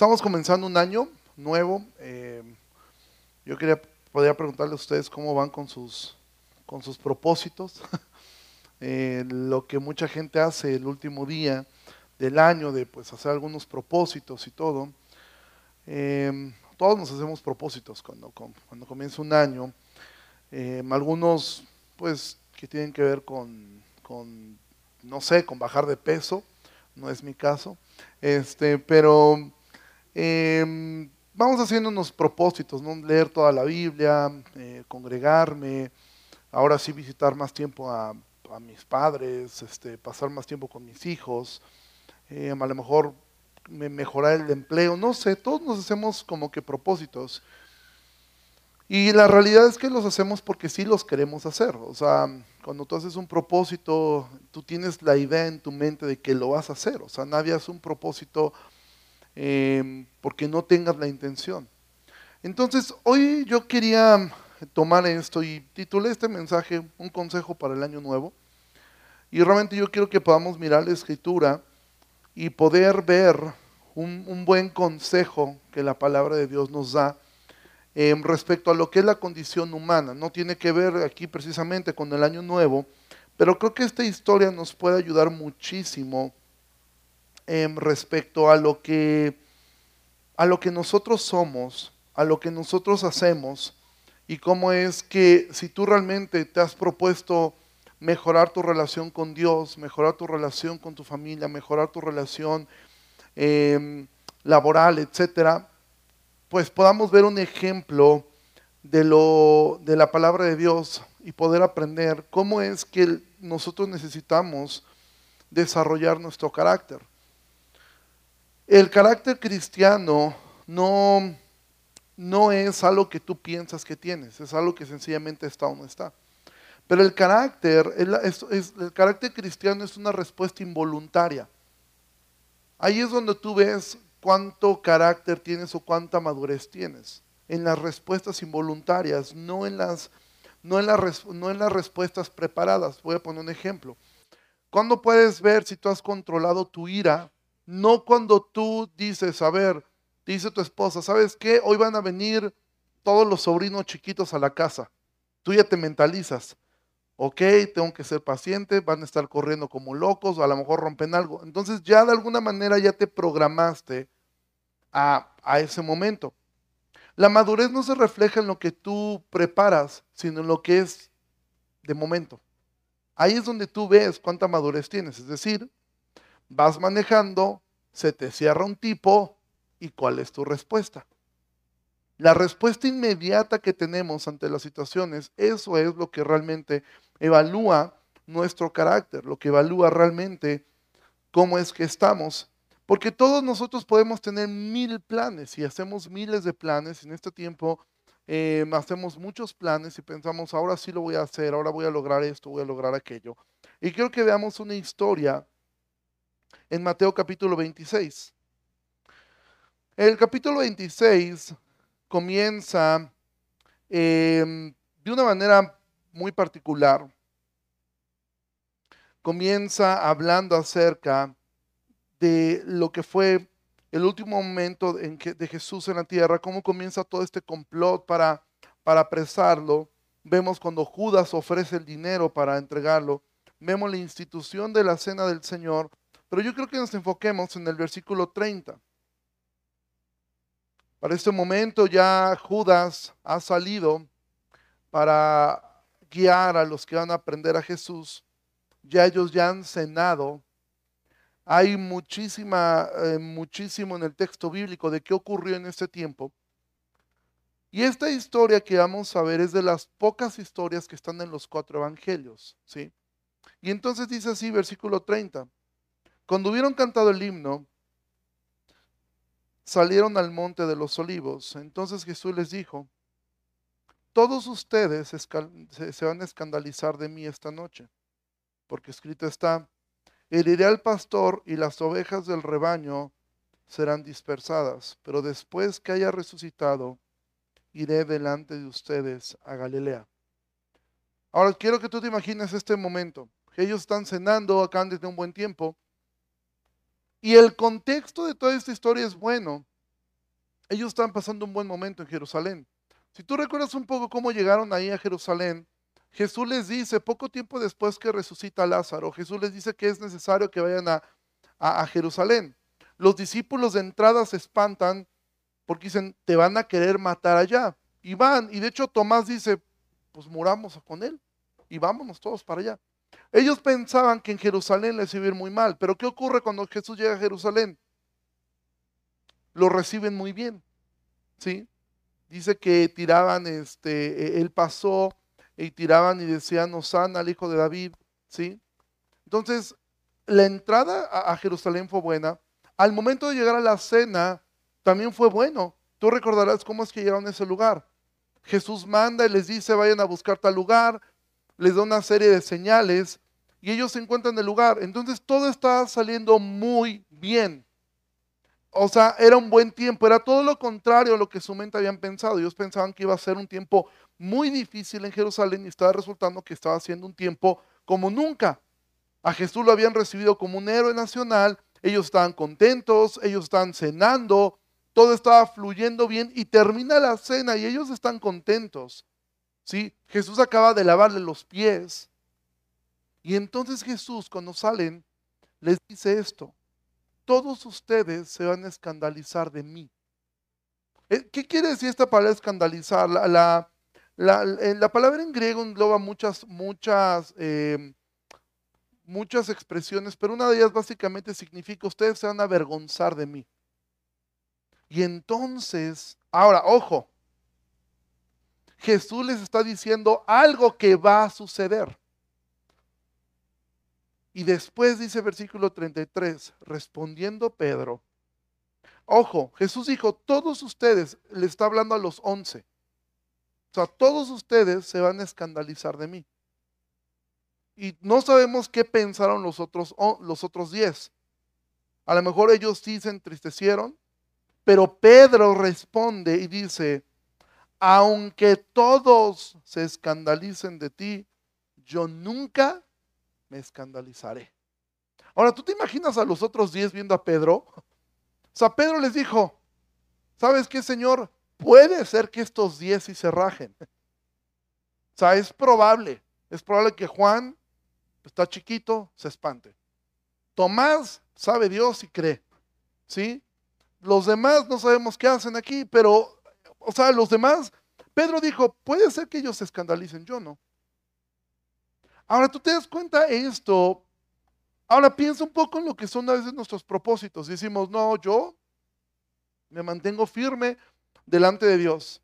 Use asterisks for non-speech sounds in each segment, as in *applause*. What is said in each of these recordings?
Estamos comenzando un año nuevo. Eh, yo quería podría preguntarle a ustedes cómo van con sus, con sus propósitos. *laughs* Eh, lo que mucha gente hace el último día del año, de pues hacer algunos propósitos y todo. Eh, todos nos hacemos propósitos cuando, cuando comienza un año. algunos pues que tienen que ver con, con, no sé, con bajar de peso, no es mi caso. Este, pero eh, vamos haciendo unos propósitos, ¿no? leer toda la Biblia, eh, congregarme, ahora sí visitar más tiempo a, mis padres, este, pasar más tiempo con mis hijos, eh, a lo mejor mejorar el empleo, no sé, todos nos hacemos como que propósitos. Y la realidad es que los hacemos porque sí los queremos hacer. O sea, cuando tú haces un propósito, tú tienes la idea en tu mente de que lo vas a hacer. O sea, nadie hace un propósito Em, porque no tengas la intención. Entonces, hoy yo quería tomar esto y titulé este mensaje Un consejo para el año nuevo. Y realmente yo quiero que podamos mirar la escritura y poder ver un, buen consejo que la palabra de Dios nos da em, respecto a lo que es la condición humana. No tiene que ver aquí precisamente con el año nuevo, pero creo que esta historia nos puede ayudar muchísimo respecto a lo que a lo que nosotros somos, a lo que nosotros hacemos y cómo es que si tú realmente te has propuesto mejorar tu relación con Dios, mejorar tu relación con tu familia, mejorar tu relación em, laboral, etcétera, pues podamos ver un ejemplo de lo de la palabra de Dios y poder aprender cómo es que nosotros necesitamos desarrollar nuestro carácter. El carácter cristiano no, no es algo que tú piensas que tienes, es algo que sencillamente está o no está. Pero el carácter, el carácter cristiano es una respuesta involuntaria. Ahí es donde tú ves cuánto carácter tienes o cuánta madurez tienes. En las respuestas involuntarias, no en las, no en las, no en las respuestas preparadas. Voy a poner un ejemplo. ¿Cuándo puedes ver si tú has controlado tu ira no cuando tú dices, a ver, dice tu esposa, ¿sabes qué? Hoy van a venir todos los sobrinos chiquitos a la casa. Tú ya te mentalizas. Ok, tengo que ser paciente, van a estar corriendo como locos, a lo mejor rompen algo. Entonces ya de alguna manera ya te programaste a, a ese momento. La madurez no se refleja en lo que tú preparas, sino en lo que es de momento. Ahí es donde tú ves cuánta madurez tienes. Es decir, vas manejando, se te cierra un tipo y cuál es tu respuesta. La respuesta inmediata que tenemos ante las situaciones, eso es lo que realmente evalúa nuestro carácter, lo que evalúa realmente cómo es que estamos. Porque todos nosotros podemos tener mil planes y hacemos miles de planes. En este tiempo eh, hacemos muchos planes y pensamos, ahora sí lo voy a hacer, ahora voy a lograr esto, voy a lograr aquello. Y quiero que veamos una historia en Mateo capítulo 26. El capítulo 26 comienza em, de una manera muy particular. Comienza hablando acerca de lo que fue el último momento en que, de Jesús en la tierra, cómo comienza todo este complot para, para apresarlo. Vemos cuando Judas ofrece el dinero para entregarlo. Vemos la institución de la cena del Señor pero yo creo que nos enfoquemos en el versículo 30. Para este momento ya Judas ha salido para guiar a los que van a aprender a Jesús. Ya ellos ya han cenado. Hay muchísima, eh, muchísimo en el texto bíblico de qué ocurrió en este tiempo. Y esta historia que vamos a ver es de las pocas historias que están en los cuatro evangelios, ¿sí? Y entonces dice así, versículo 30. Cuando hubieron cantado el himno, salieron al monte de los olivos. Entonces Jesús les dijo, todos ustedes se van a escandalizar de mí esta noche, porque escrito está, heriré al pastor y las ovejas del rebaño serán dispersadas, pero después que haya resucitado, iré delante de ustedes a Galilea. Ahora quiero que tú te imagines este momento. Ellos están cenando acá desde un buen tiempo y el contexto de toda esta historia es bueno, ellos estaban pasando un buen momento en Jerusalén. Si tú recuerdas un poco cómo llegaron ahí a Jerusalén, Jesús les dice, poco tiempo después que resucita Lázaro, Jesús les dice que es necesario que vayan a, a, Jerusalén. Los discípulos de entrada se espantan porque dicen, te van a querer matar allá. Y van, y de hecho Tomás dice, pues muramos con él y vámonos todos para allá. Ellos pensaban que en Jerusalén les iba a ir muy mal, pero ¿qué ocurre cuando Jesús llega a Jerusalén? Lo reciben muy bien, ¿sí? Dice que tiraban, este, e, él pasó y tiraban y decían, Osana al hijo de David, ¿sí? Entonces, la entrada a, Jerusalén fue buena. Al momento de llegar a la cena, también fue bueno. Tú recordarás cómo es que llegaron a ese lugar. Jesús manda y les dice, vayan a buscar tal lugar, les da una serie de señales y ellos se encuentran en el lugar. Entonces todo está saliendo muy bien. O sea, era un buen tiempo, era todo lo contrario a lo que su mente habían pensado. Ellos pensaban que iba a ser un tiempo muy difícil en Jerusalén y estaba resultando que estaba siendo un tiempo como nunca. A Jesús lo habían recibido como un héroe nacional, ellos estaban contentos, ellos estaban cenando, todo estaba fluyendo bien y termina la cena y ellos están contentos. ¿Sí? Jesús acaba de lavarle los pies. Y entonces Jesús, cuando salen, les dice esto, todos ustedes se van a escandalizar de mí. Eh, ¿Qué quiere decir esta palabra escandalizar? La, la, palabra en griego engloba muchas, muchas eh, muchas expresiones, pero una de ellas básicamente significa ustedes se van a avergonzar de mí. Y entonces, ahora, ojo, Jesús les está diciendo algo que va a suceder. Y después dice versículo 33, respondiendo Pedro, ojo, Jesús dijo, todos ustedes, le está hablando a los once, o sea, todos ustedes se van a escandalizar de mí. Y no sabemos qué pensaron los otros, los otros diez. A lo mejor ellos sí se entristecieron, pero Pedro responde y dice, aunque todos se escandalicen de ti, yo nunca me escandalizaré. Ahora, ¿tú te imaginas a los otros diez viendo a Pedro? O sea, Pedro les dijo, ¿sabes qué, Señor? Puede ser que estos diez sí se rajen. O sea, es probable. Es probable que Juan está chiquito, se espante. Tomás sabe Dios y cree. ¿Sí? Los demás no sabemos qué hacen aquí, pero, o sea, los demás, Pedro dijo, puede ser que ellos se escandalicen, yo no. Ahora tú te das cuenta de esto. Ahora piensa un poco en lo que son a veces nuestros propósitos. Decimos, no, yo me mantengo firme delante de Dios.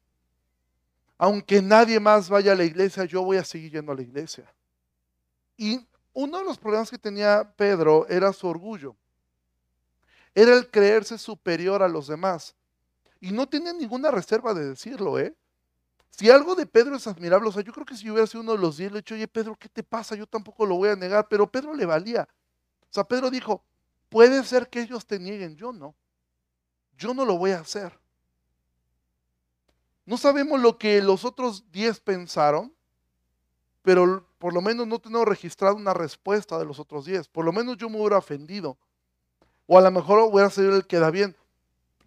Aunque nadie más vaya a la iglesia, yo voy a seguir yendo a la iglesia. Y uno de los problemas que tenía Pedro era su orgullo. Era el creerse superior a los demás. Y no tenía ninguna reserva de decirlo, ¿eh? Si algo de Pedro es admirable, o sea, yo creo que si hubiera sido uno de los diez, le he dicho, oye, Pedro, ¿qué te pasa? Yo tampoco lo voy a negar, pero Pedro le valía. O sea, Pedro dijo, puede ser que ellos te nieguen, yo no. Yo no lo voy a hacer. No sabemos lo que los otros diez pensaron, pero por lo menos no tengo registrado una respuesta de los otros diez. Por lo menos yo me hubiera ofendido. O a lo mejor hubiera sido el que da bien.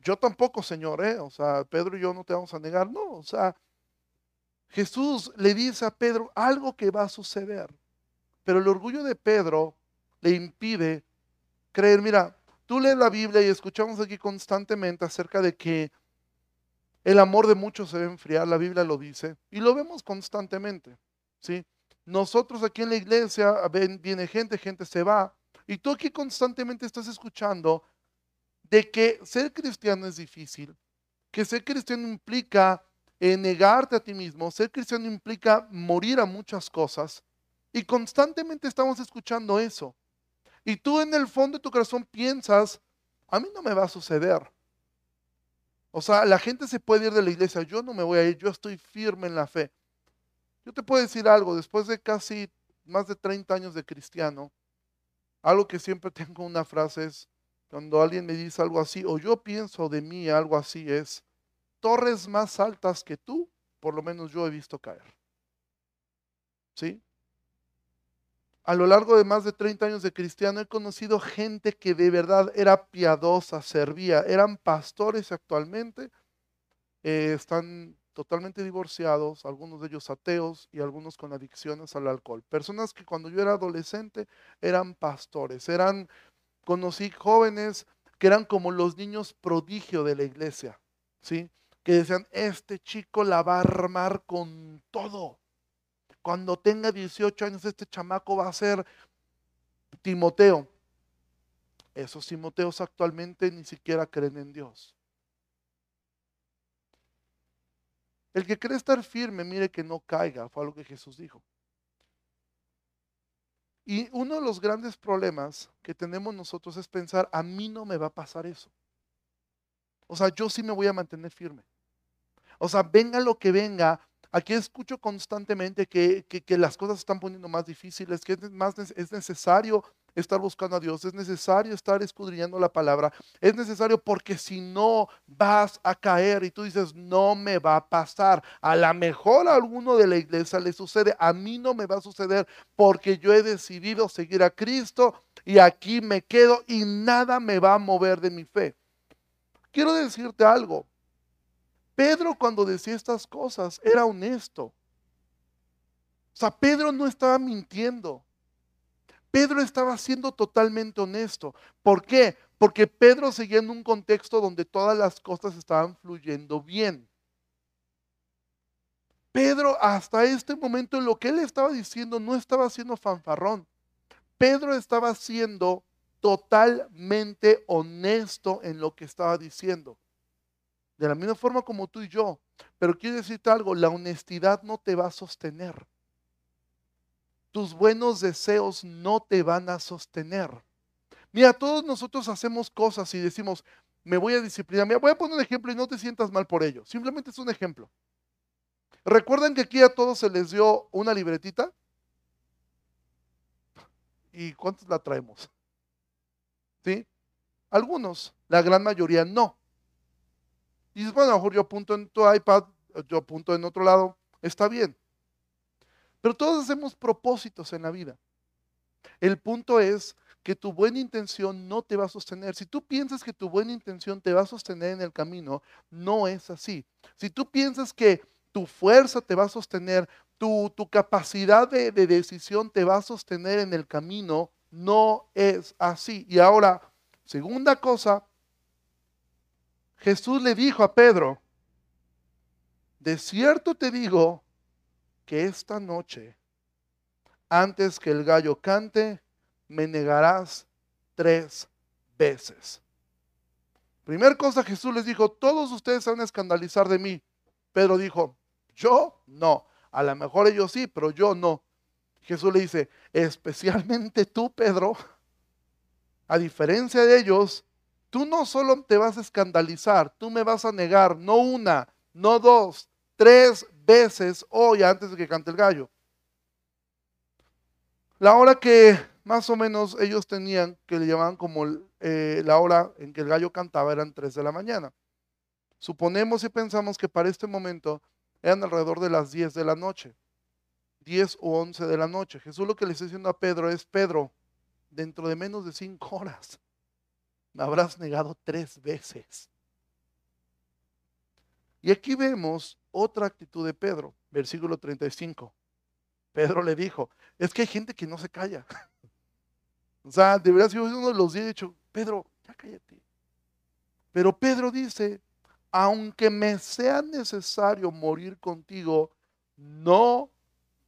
Yo tampoco, Señor, ¿eh? O sea, Pedro y yo no te vamos a negar. No, o sea, Jesús le dice a Pedro algo que va a suceder. Pero el orgullo de Pedro le impide creer. Mira, tú lees la Biblia y escuchamos aquí constantemente acerca de que el amor de muchos se va enfriar. La Biblia lo dice. Y lo vemos constantemente. ¿sí? Nosotros aquí en la iglesia viene gente, gente se va. Y tú aquí constantemente estás escuchando de que ser cristiano es difícil, que ser cristiano implica eh, negarte a ti mismo, ser cristiano implica morir a muchas cosas. Y constantemente estamos escuchando eso. Y tú en el fondo de tu corazón piensas, a mí no me va a suceder. O sea, la gente se puede ir de la iglesia, yo no me voy a ir, yo estoy firme en la fe. Yo te puedo decir algo, después de casi más de 30 años de cristiano, algo que siempre *laughs* tengo una frase es, cuando alguien me dice algo así, o yo pienso de mí algo así, es, torres más altas que tú, por lo menos yo he visto caer. ¿Sí? A lo largo de más de 30 años de cristiano he conocido gente que de verdad era piadosa, servía, eran pastores actualmente eh, están totalmente divorciados, algunos de ellos ateos y algunos con adicciones al alcohol. Personas que cuando yo era adolescente eran pastores, eran, conocí jóvenes que eran como los niños prodigio de la iglesia, ¿sí? Que decían, este chico la va a armar con todo. Cuando tenga 18 años, este chamaco va a ser Timoteo. Esos Timoteos actualmente ni siquiera creen en Dios. El que cree estar firme, mire que no caiga, fue lo que Jesús dijo. Y uno de los grandes problemas que tenemos nosotros es pensar, a mí no me va a pasar eso. O sea, yo sí me voy a mantener firme. O sea, venga lo que venga. Aquí escucho constantemente que, que, las cosas se están poniendo más difíciles, que es, más, es necesario estar buscando a Dios, es necesario estar escudriñando la palabra, es necesario porque si no vas a caer y tú dices, no me va a pasar, a lo mejor a alguno de la iglesia le sucede, a mí no me va a suceder porque yo he decidido seguir a Cristo y aquí me quedo y nada me va a mover de mi fe. Quiero decirte algo, Pedro cuando decía estas cosas era honesto. O sea, Pedro no estaba mintiendo. Pedro estaba siendo totalmente honesto. ¿Por qué? Porque Pedro seguía en un contexto donde todas las cosas estaban fluyendo bien. Pedro hasta este momento en lo que él estaba diciendo no estaba siendo fanfarrón. Pedro estaba siendo totalmente honesto en lo que estaba diciendo. De la misma forma como tú y yo. Pero quiero decirte algo, la honestidad no te va a sostener tus buenos deseos no te van a sostener. Mira, todos nosotros hacemos cosas y decimos, me voy a disciplinar. Mira, voy a poner un ejemplo y no te sientas mal por ello. Simplemente es un ejemplo. ¿Recuerdan que aquí a todos se les dio una libretita? ¿Y cuántos la traemos? ¿Sí? Algunos, la gran mayoría no. Y dices, bueno, a lo mejor yo apunto en tu iPad, yo apunto en otro lado, está bien. Pero todos hacemos propósitos en la vida. El punto es que tu buena intención no te va a sostener. Si tú piensas que tu buena intención te va a sostener en el camino, no es así. Si tú piensas que tu fuerza te va a sostener, tu, capacidad de, de decisión te va a sostener en el camino, no es así. Y ahora, segunda cosa, Jesús le dijo a Pedro, de cierto te digo que esta noche, antes que el gallo cante, me negarás tres veces. Primer cosa Jesús les dijo, todos ustedes se van a escandalizar de mí. Pedro dijo, yo no. A lo mejor ellos sí, pero yo no. Jesús le dice, especialmente tú, Pedro, a diferencia de ellos, tú no solo te vas a escandalizar, tú me vas a negar, no una, no dos, tres veces hoy antes de que cante el gallo. La hora que más o menos ellos tenían, que le llamaban como eh, la hora en que el gallo cantaba, eran 3 de la mañana. Suponemos y pensamos que para este momento eran alrededor de las 10 de la noche, 10 o 11 de la noche. Jesús lo que le está diciendo a Pedro es, Pedro, dentro de menos de 5 horas me habrás negado tres veces. Y aquí vemos otra actitud de Pedro, versículo 35. Pedro le dijo, es que hay gente que no se calla. *laughs* o sea, debería ser uno de los días dicho, Pedro, ya cállate. Pero Pedro dice, aunque me sea necesario morir contigo, no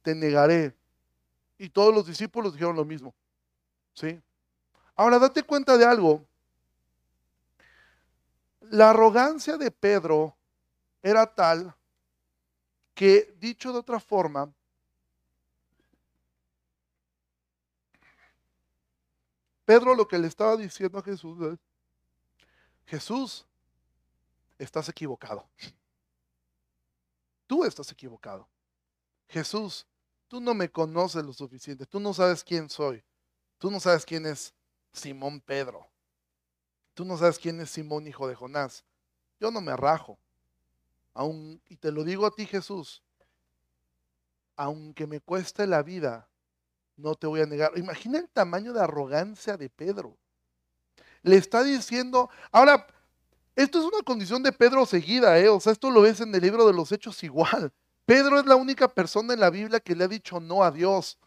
te negaré. Y todos los discípulos dijeron lo mismo. ¿Sí? Ahora, date cuenta de algo. La arrogancia de Pedro era tal que, dicho de otra forma, Pedro lo que le estaba diciendo a Jesús es, Jesús, estás equivocado. Tú estás equivocado. Jesús, tú no me conoces lo suficiente, tú no sabes quién soy, tú no sabes quién es Simón Pedro, tú no sabes quién es Simón hijo de Jonás. Yo no me rajo y te lo digo a ti Jesús, aunque me cueste la vida, no te voy a negar. Imagina el tamaño de arrogancia de Pedro. Le está diciendo, ahora, Esto es una condición de Pedro seguida, ¿eh? O sea, esto lo ves en el libro de los Hechos igual. Pedro es la única persona en la Biblia que le ha dicho no a Dios.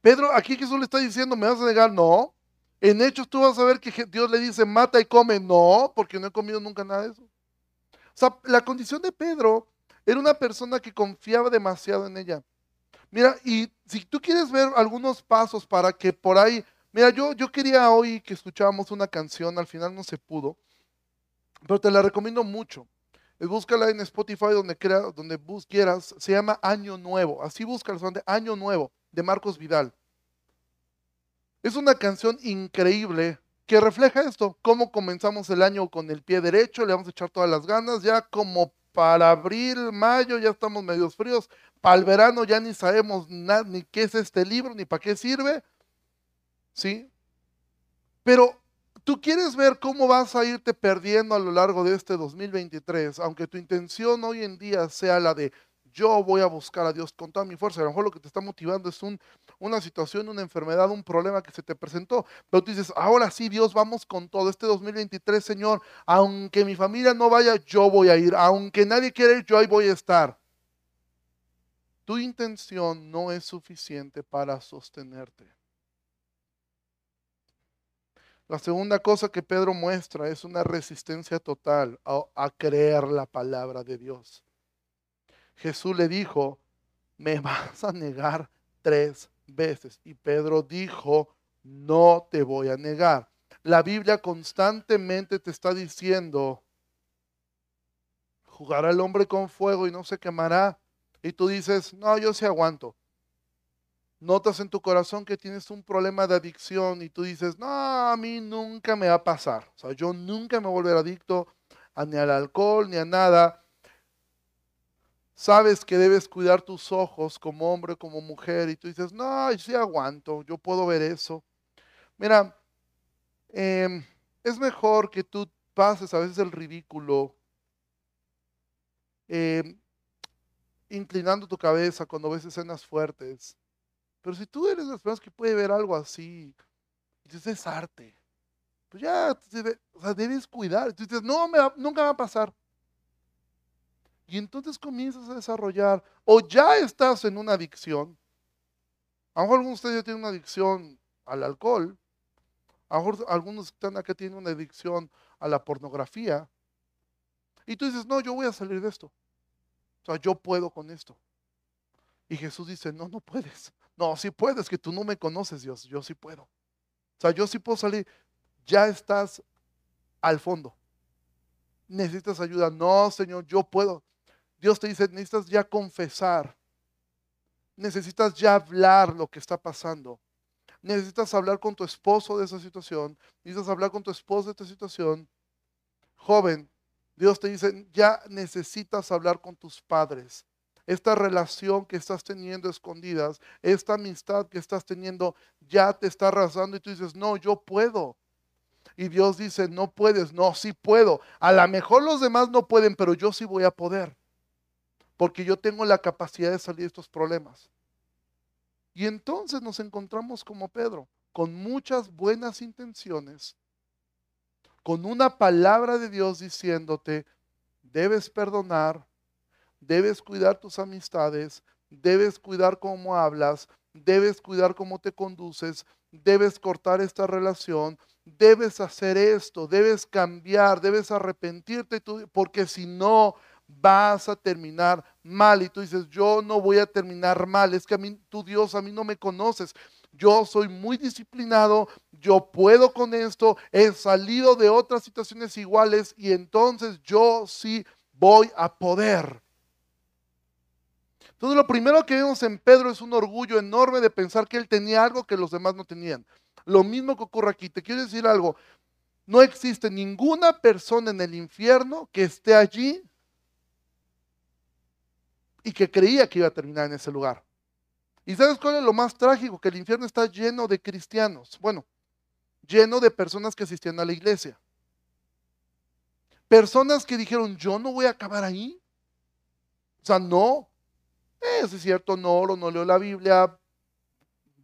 Pedro, aquí Jesús le está diciendo, ¿me vas a negar? No. En Hechos tú vas a ver que Dios le dice, mata y come. No, porque no he comido nunca nada de eso. O sea, la condición de Pedro era una persona que confiaba demasiado en ella. Mira, y si tú quieres ver algunos pasos para que por ahí, mira, yo, yo quería hoy que escucháramos una canción, al final no se pudo, pero te la recomiendo mucho. Búscala en Spotify donde, crea, donde quieras, se llama Año Nuevo, así búscala, Año Nuevo, de Marcos Vidal. Es una canción increíble que refleja esto, cómo comenzamos el año con el pie derecho, le vamos a echar todas las ganas, ya como para abril, mayo ya estamos medios fríos, para el verano ya ni sabemos ni qué es este libro, ni para qué sirve, ¿sí? Pero tú quieres ver cómo vas a irte perdiendo a lo largo de este 2023, aunque tu intención hoy en día sea la de yo voy a buscar a Dios con toda mi fuerza. A lo mejor lo que te está motivando es un, una situación, una enfermedad, un problema que se te presentó. Pero tú dices, ahora sí, Dios, vamos con todo. Este 2023, Señor, aunque mi familia no vaya, yo voy a ir. Aunque nadie quiera ir, yo ahí voy a estar. Tu intención no es suficiente para sostenerte. La segunda cosa que Pedro muestra es una resistencia total a creer la palabra de Dios. Jesús le dijo, me vas a negar tres veces. Y Pedro dijo, no te voy a negar. La Biblia constantemente te está diciendo, jugará el hombre con fuego y no se quemará. Y tú dices, no, yo sí aguanto. Notas en tu corazón que tienes un problema de adicción y tú dices, no, a mí nunca me va a pasar. O sea, yo nunca me volveré adicto a, ni al alcohol ni a nada. Sabes que debes cuidar tus ojos como hombre, como mujer, y tú dices, no, sí aguanto, yo puedo ver eso. Mira, em, es mejor que tú pases a veces el ridículo, em, inclinando tu cabeza cuando ves escenas fuertes. Pero si tú eres de las personas que puede ver algo así, dices, es arte. Pues ya, o sea, debes cuidar. Tú dices, no, me nunca va a pasar. Y entonces comienzas a desarrollar, o ya estás en una adicción. A lo mejor algunos de ustedes ya tienen una adicción al alcohol. A lo mejor algunos están acá tienen una adicción a la pornografía. Y tú dices, no, yo voy a salir de esto. O sea, yo puedo con esto. Y Jesús dice, no, no puedes. No, sí puedes, que tú no me conoces, Dios. Yo sí puedo. O sea, yo sí puedo salir. Ya estás al fondo. Necesitas ayuda. No, Señor, yo puedo. Dios te dice, necesitas ya confesar. Necesitas ya hablar lo que está pasando. Necesitas hablar con tu esposo de esa situación. Necesitas hablar con tu esposo de esta situación. Joven, Dios te dice, ya necesitas hablar con tus padres. Esta relación que estás teniendo escondidas, esta amistad que estás teniendo, ya te está arrasando y tú dices, no, yo puedo. Y Dios dice, no puedes, no, sí puedo. A lo mejor los demás no pueden, pero yo sí voy a poder porque yo tengo la capacidad de salir de estos problemas. Y entonces nos encontramos como Pedro, con muchas buenas intenciones, con una palabra de Dios diciéndote, debes perdonar, debes cuidar tus amistades, debes cuidar cómo hablas, debes cuidar cómo te conduces, debes cortar esta relación, debes hacer esto, debes cambiar, debes arrepentirte, porque si no, vas a terminar mal. Y tú dices, yo no voy a terminar mal. Es que a mí, tú Dios, a mí no me conoces. Yo soy muy disciplinado, yo puedo con esto, he salido de otras situaciones iguales y entonces yo sí voy a poder. Entonces lo primero que vemos en Pedro es un orgullo enorme de pensar que él tenía algo que los demás no tenían. Lo mismo que ocurre aquí. Te quiero decir algo. No existe ninguna persona en el infierno que esté allí y que creía que iba a terminar en ese lugar. ¿Y sabes cuál es lo más trágico? Que el infierno está lleno de cristianos. Bueno, lleno de personas que asistían a la iglesia. Personas que dijeron, yo no voy a acabar ahí. O sea, no. Eh, es cierto, no oro, no leo la Biblia,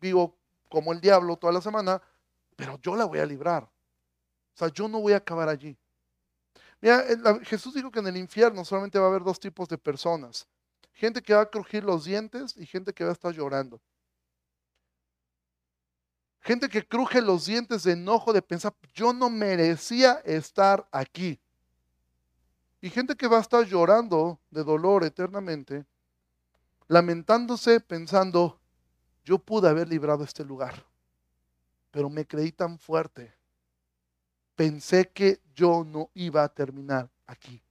vivo como el diablo toda la semana, pero yo la voy a librar. O sea, yo no voy a acabar allí. Mira, Jesús dijo que en el infierno solamente va a haber dos tipos de personas. Gente que va a crujir los dientes y gente que va a estar llorando. Gente que cruje los dientes de enojo de pensar, yo no merecía estar aquí. Y gente que va a estar llorando de dolor eternamente, lamentándose pensando, yo pude haber librado este lugar, pero me creí tan fuerte. Pensé que yo no iba a terminar aquí.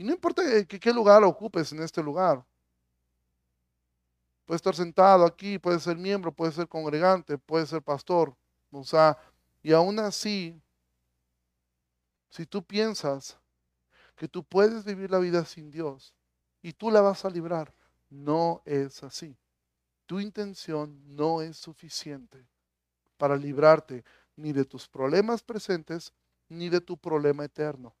Y no importa que, qué lugar ocupes en este lugar. Puede estar sentado aquí, puede ser miembro, puede ser congregante, puede ser pastor. O sea, y aún así, si tú piensas que tú puedes vivir la vida sin Dios y tú la vas a librar, no es así. Tu intención no es suficiente para librarte ni de tus problemas presentes ni de tu problema eterno.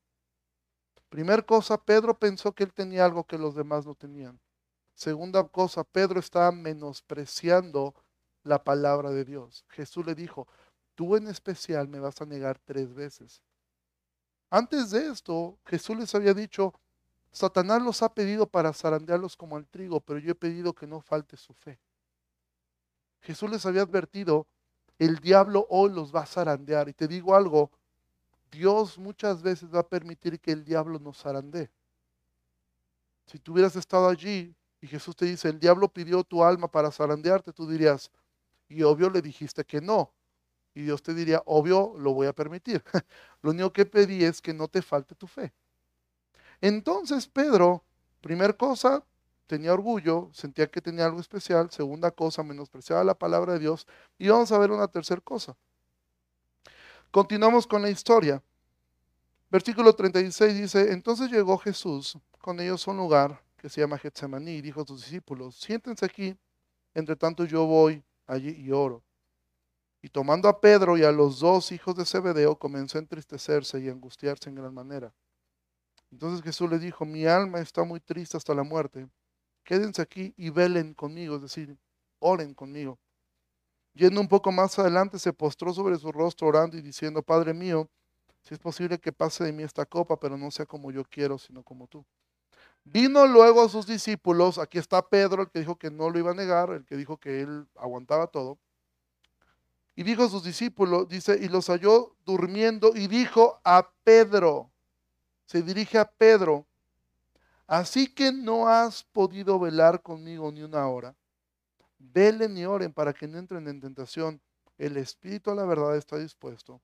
Primer cosa, Pedro pensó que él tenía algo que los demás no tenían. Segunda cosa, Pedro estaba menospreciando la palabra de Dios. Jesús le dijo, tú en especial me vas a negar tres veces. Antes de esto, Jesús les había dicho, Satanás los ha pedido para zarandearlos como al trigo, pero yo he pedido que no falte su fe. Jesús les había advertido, el diablo hoy los va a zarandear. Y te digo algo, Dios muchas veces va a permitir que el diablo nos zarandee. Si tú hubieras estado allí y Jesús te dice, el diablo pidió tu alma para zarandearte, tú dirías, y obvio le dijiste que no. Y Dios te diría, obvio, lo voy a permitir. *laughs* lo único que pedí es que no te falte tu fe. Entonces Pedro, primer cosa, tenía orgullo, sentía que tenía algo especial. Segunda cosa, menospreciaba la palabra de Dios. Y vamos a ver una tercera cosa. Continuamos con la historia. Versículo 36 dice, entonces llegó Jesús con ellos a un lugar que se llama Getsemaní y dijo a sus discípulos, siéntense aquí, entre tanto yo voy allí y oro. Y tomando a Pedro y a los dos hijos de Zebedeo, comenzó a entristecerse y angustiarse en gran manera. Entonces Jesús le dijo, mi alma está muy triste hasta la muerte quédense aquí y velen conmigo, es decir, oren conmigo. Yendo un poco más adelante, se postró sobre su rostro orando y diciendo, Padre mío, si es posible que pase de mí esta copa, pero no sea como yo quiero, sino como tú. Vino luego a sus discípulos, aquí está Pedro, el que dijo que no lo iba a negar, el que dijo que él aguantaba todo. Y dijo a sus discípulos, dice, y los halló durmiendo y dijo a Pedro, se dirige a Pedro, Así que no has podido velar conmigo ni una hora. Velen y oren para que no entren en tentación. El espíritu a la verdad está dispuesto,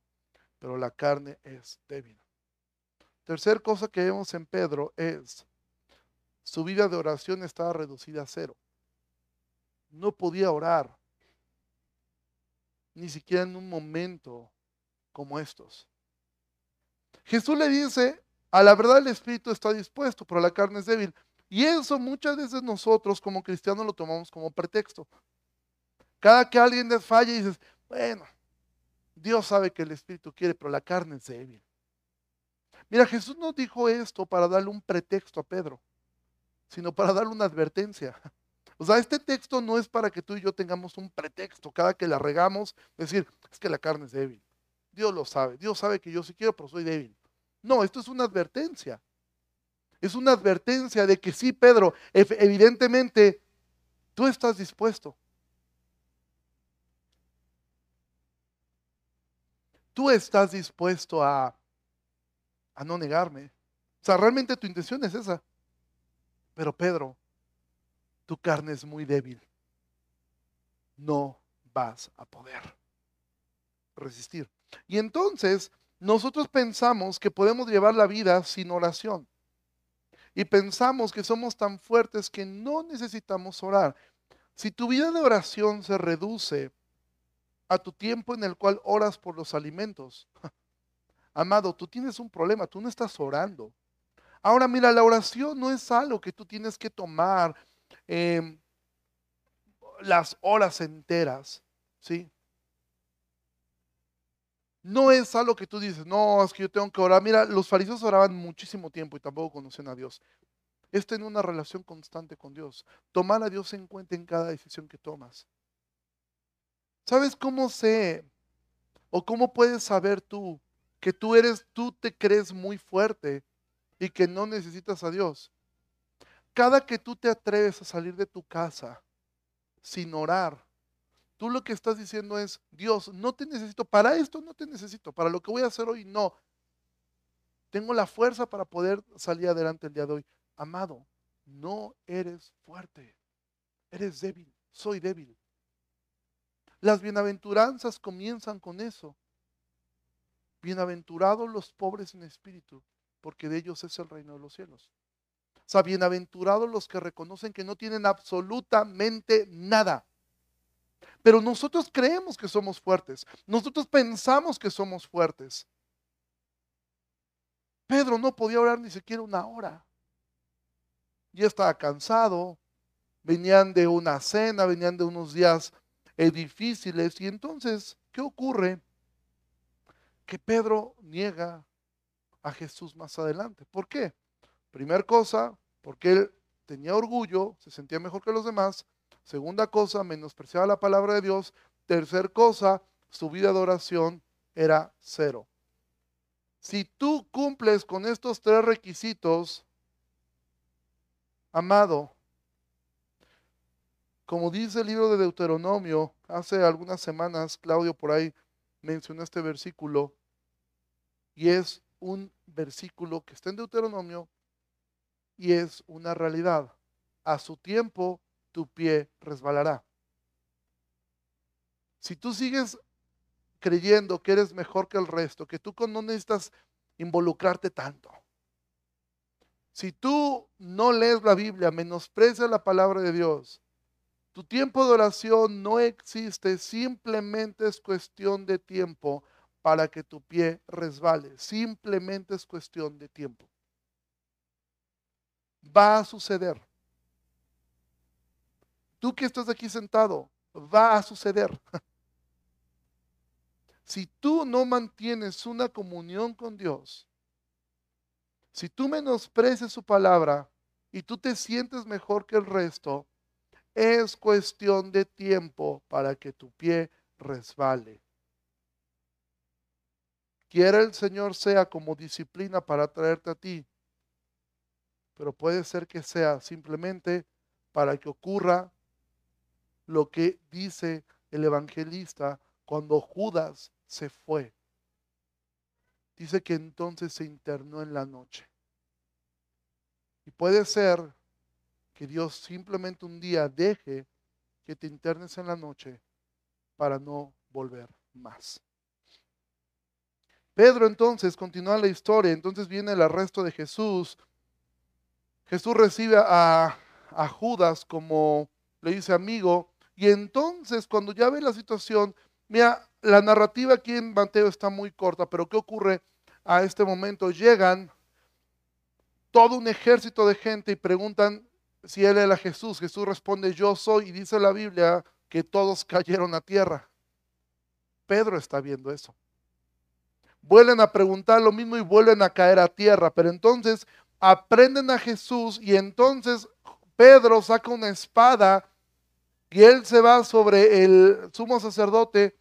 pero la carne es débil. Tercer cosa que vemos en Pedro es, su vida de oración estaba reducida a cero. No podía orar, ni siquiera en un momento como estos. Jesús le dice, a la verdad el espíritu está dispuesto, pero la carne es débil. Y eso muchas veces nosotros como cristianos lo tomamos como pretexto. Cada que alguien desfalla y dices, bueno, Dios sabe que el espíritu quiere, pero la carne es débil. Mira, Jesús no dijo esto para darle un pretexto a Pedro, sino para darle una advertencia. O sea, este texto no es para que tú y yo tengamos un pretexto cada que la regamos, decir, es que la carne es débil. Dios lo sabe, Dios sabe que yo sí quiero, pero soy débil. No, esto es una advertencia. Es una advertencia de que sí, Pedro, evidentemente tú estás dispuesto. Tú estás dispuesto a, a no negarme. O sea, realmente tu intención es esa. Pero Pedro, tu carne es muy débil. No vas a poder resistir. Y entonces nosotros pensamos que podemos llevar la vida sin oración. Y pensamos que somos tan fuertes que no necesitamos orar. Si tu vida de oración se reduce a tu tiempo en el cual oras por los alimentos, *laughs* amado, tú tienes un problema, tú no estás orando. Ahora mira, la oración no es algo que tú tienes que tomar em, las horas enteras, ¿sí? No es algo que tú dices, no, es que yo tengo que orar. Mira, los fariseos oraban muchísimo tiempo y tampoco conocían a Dios. Es tener una relación constante con Dios. Tomar a Dios en cuenta en cada decisión que tomas. ¿Sabes cómo se, ¿O cómo puedes saber tú que tú eres, tú te crees muy fuerte y que no necesitas a Dios? Cada que tú te atreves a salir de tu casa sin orar, tú lo que estás diciendo es, Dios, no te necesito, para esto no te necesito, para lo que voy a hacer hoy no. Tengo la fuerza para poder salir adelante el día de hoy. Amado, no eres fuerte, eres débil, soy débil. Las bienaventuranzas comienzan con eso. Bienaventurados los pobres en espíritu, porque de ellos es el reino de los cielos. O sea, bienaventurados los que reconocen que no tienen absolutamente nada. Pero nosotros creemos que somos fuertes. Nosotros pensamos que somos fuertes. Pedro no podía orar ni siquiera una hora. Ya estaba cansado. Venían de una cena, venían de unos días difíciles. Y entonces, ¿qué ocurre? Que Pedro niega a Jesús más adelante. ¿Por qué? Primer cosa, porque él tenía orgullo, se sentía mejor que los demás. Segunda cosa, menospreciaba la palabra de Dios. Tercer cosa, su vida de oración era cero. Si tú cumples con estos tres requisitos, amado, como dice el libro de Deuteronomio, hace algunas semanas Claudio por ahí mencionó este versículo y es un versículo que está en Deuteronomio y es una realidad. A su tiempo tu pie resbalará. Si tú sigues creyendo que eres mejor que el resto, que tú no necesitas involucrarte tanto. Si tú no lees la Biblia, menosprecias la palabra de Dios, tu tiempo de oración no existe, simplemente es cuestión de tiempo para que tu pie resbale. Simplemente es cuestión de tiempo. Va a suceder. Tú que estás aquí sentado, va a suceder. *laughs* Si tú no mantienes una comunión con Dios, si tú menosprecias su palabra y tú te sientes mejor que el resto, es cuestión de tiempo para que tu pie resbale. Quiera el Señor sea como disciplina para traerte a ti, pero puede ser que sea simplemente para que ocurra lo que dice el evangelista cuando Judas se fue. Dice que entonces se internó en la noche. Y puede ser que Dios simplemente un día deje que te internes en la noche para no volver más. Pedro entonces continúa la historia, entonces viene el arresto de Jesús. Jesús recibe a, a Judas como le dice amigo, y entonces cuando ya ve la situación, mira, la narrativa aquí en Mateo está muy corta, pero ¿qué ocurre a este momento? Llegan todo un ejército de gente y preguntan si él era Jesús. Jesús responde, yo soy, y dice la Biblia que todos cayeron a tierra. Pedro está viendo eso. Vuelven a preguntar lo mismo y vuelven a caer a tierra, pero entonces aprenden a Jesús y entonces Pedro saca una espada y él se va sobre el sumo sacerdote,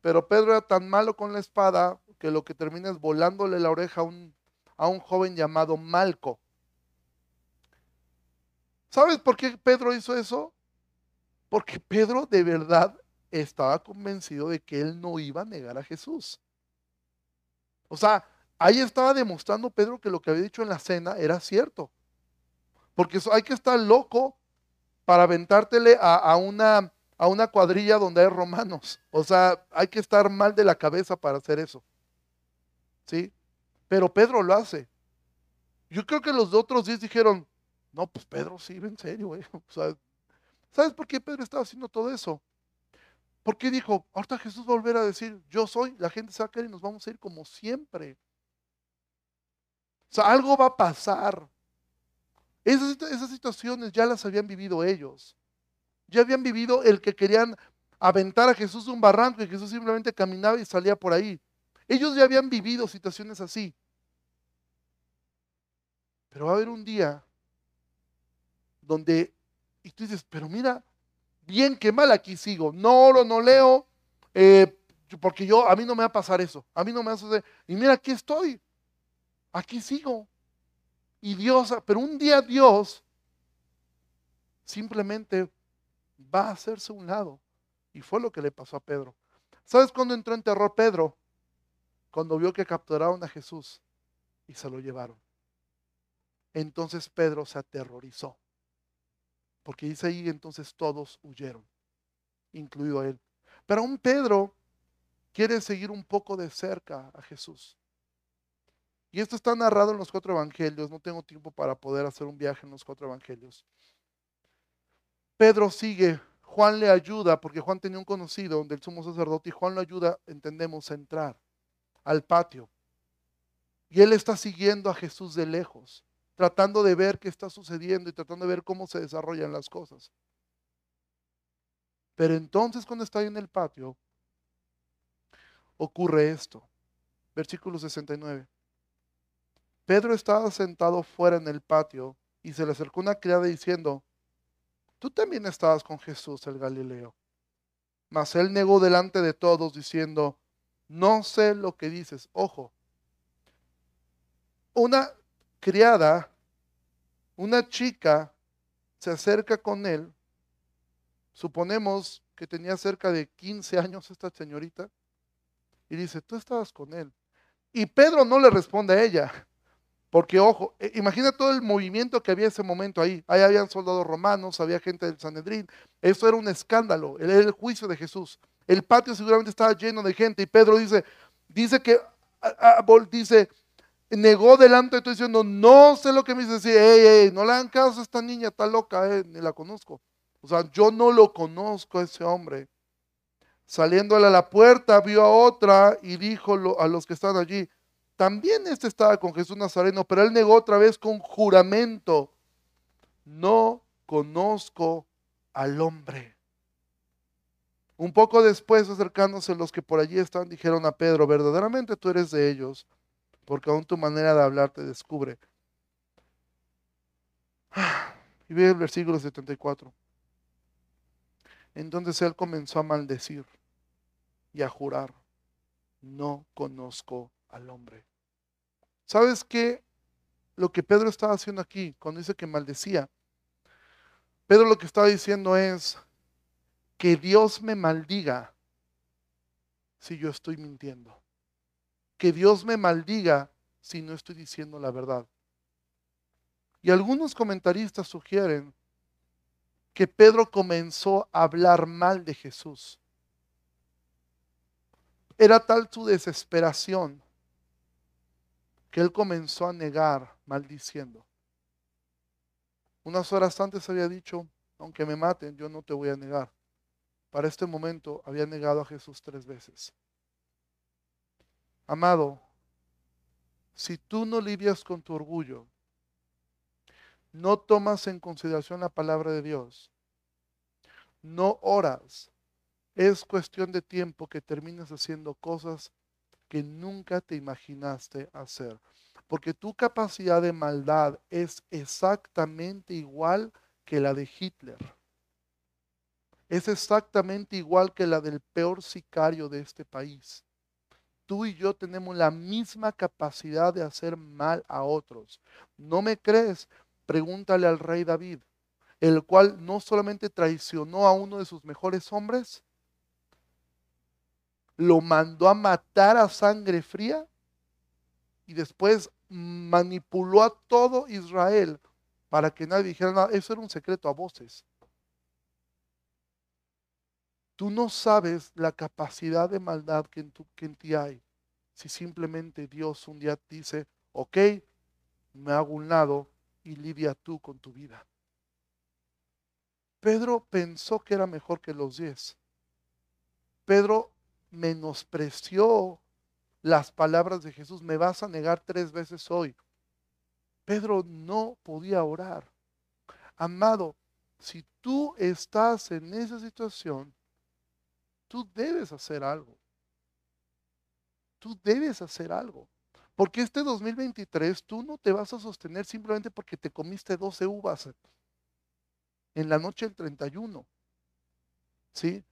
pero Pedro era tan malo con la espada que lo que termina es volándole la oreja a un, a un joven llamado Malco. ¿Sabes por qué Pedro hizo eso? Porque Pedro de verdad estaba convencido de que él no iba a negar a Jesús. O sea, ahí estaba demostrando Pedro que lo que había dicho en la cena era cierto. Porque hay que estar loco para aventártele a, una, a una cuadrilla donde hay romanos. O sea, hay que estar mal de la cabeza para hacer eso. ¿Sí? Pero Pedro lo hace. Yo creo que los otros diez dijeron, no, pues Pedro sí, en serio, *laughs* güey. ¿Sabes por qué Pedro estaba haciendo todo eso? Porque dijo, ahorita Jesús va a volver a decir, yo soy, la gente se va a caer y nos vamos a ir como siempre. O sea, algo va a pasar. Esas, esas situaciones ya las habían vivido ellos. Ya habían vivido el que querían aventar a Jesús de un barranco y Jesús simplemente caminaba y salía por ahí. Ellos ya habían vivido situaciones así. Pero va a haber un día donde, y tú dices, pero mira, bien que mal aquí sigo, no oro, no leo, eh, porque yo, a mí no me va a pasar eso, a mí no me va a suceder. Y mira, aquí estoy, aquí sigo. Y Dios, pero un día Dios simplemente va a hacerse un lado. Y fue lo que le pasó a Pedro. ¿Sabes cuándo entró en terror Pedro? Cuando vio que capturaron a Jesús y se lo llevaron. Entonces Pedro se aterrorizó. Porque dice ahí, entonces todos huyeron, incluido él. Pero aún Pedro quiere seguir un poco de cerca a Jesús. Y esto está narrado en los cuatro evangelios. No tengo tiempo para poder hacer un viaje en los cuatro evangelios. Pedro sigue, Juan le ayuda, porque Juan tenía un conocido del sumo sacerdote, y Juan le ayuda, entendemos, a entrar al patio. Y él está siguiendo a Jesús de lejos, tratando de ver qué está sucediendo y tratando de ver cómo se desarrollan las cosas. Pero entonces cuando está ahí en el patio, ocurre esto. Versículo 69. Pedro estaba sentado fuera en el patio y se le acercó una criada diciendo, tú también estabas con Jesús el Galileo. Mas él negó delante de todos diciendo, no sé lo que dices. Ojo, una criada, una chica, se acerca con él. Suponemos que tenía cerca de 15 años esta señorita. Y dice, tú estabas con él. Y Pedro no le responde a ella. Porque, ojo, eh, imagina todo el movimiento que había ese momento ahí. Ahí habían soldados romanos, había gente del Sanedrín. Eso era un escándalo, era el juicio de Jesús. El patio seguramente estaba lleno de gente. Y Pedro dice, dice que, dice, negó delante de todo diciendo, no sé lo que me dice. Ey, ey, no le hagan caso a esta niña, está loca, eh, ni la conozco. O sea, yo no lo conozco a ese hombre. Saliendo a la puerta, vio a otra y dijo a los que están allí, también este estaba con Jesús Nazareno, pero él negó otra vez con juramento, no conozco al hombre. Un poco después, acercándose los que por allí estaban, dijeron a Pedro, verdaderamente tú eres de ellos, porque aún tu manera de hablar te descubre. *sighs* Y ve el versículo 74. Entonces él comenzó a maldecir y a jurar, no conozco al hombre. ¿Sabes qué? Lo que Pedro estaba haciendo aquí, cuando dice que maldecía, Pedro lo que estaba diciendo es que Dios me maldiga si yo estoy mintiendo. Que Dios me maldiga si no estoy diciendo la verdad. Y algunos comentaristas sugieren que Pedro comenzó a hablar mal de Jesús. Era tal su desesperación que él comenzó a negar, maldiciendo. Unas horas antes había dicho, aunque me maten, yo no te voy a negar. Para este momento había negado a Jesús tres veces. Amado, si tú no lidias con tu orgullo, no tomas en consideración la palabra de Dios, no oras, es cuestión de tiempo que termines haciendo cosas que nunca te imaginaste hacer. Porque tu capacidad de maldad es exactamente igual que la de Hitler. Es exactamente igual que la del peor sicario de este país. Tú y yo tenemos la misma capacidad de hacer mal a otros. ¿No me crees? Pregúntale al rey David, el cual no solamente traicionó a uno de sus mejores hombres, lo mandó a matar a sangre fría y después manipuló a todo Israel para que nadie dijera nada. Eso era un secreto a voces. Tú no sabes la capacidad de maldad que en, ti hay. Si simplemente Dios un día dice, ok, me hago un lado y lidia tú con tu vida. Pedro pensó que era mejor que los diez. Pedro menospreció las palabras de Jesús, me vas a negar tres veces hoy. Pedro no podía orar. Amado, si tú estás en esa situación, tú debes hacer algo. Tú debes hacer algo. Porque este 2023 tú no te vas a sostener simplemente porque te comiste 12 uvas en la noche del 31. ¿Sí?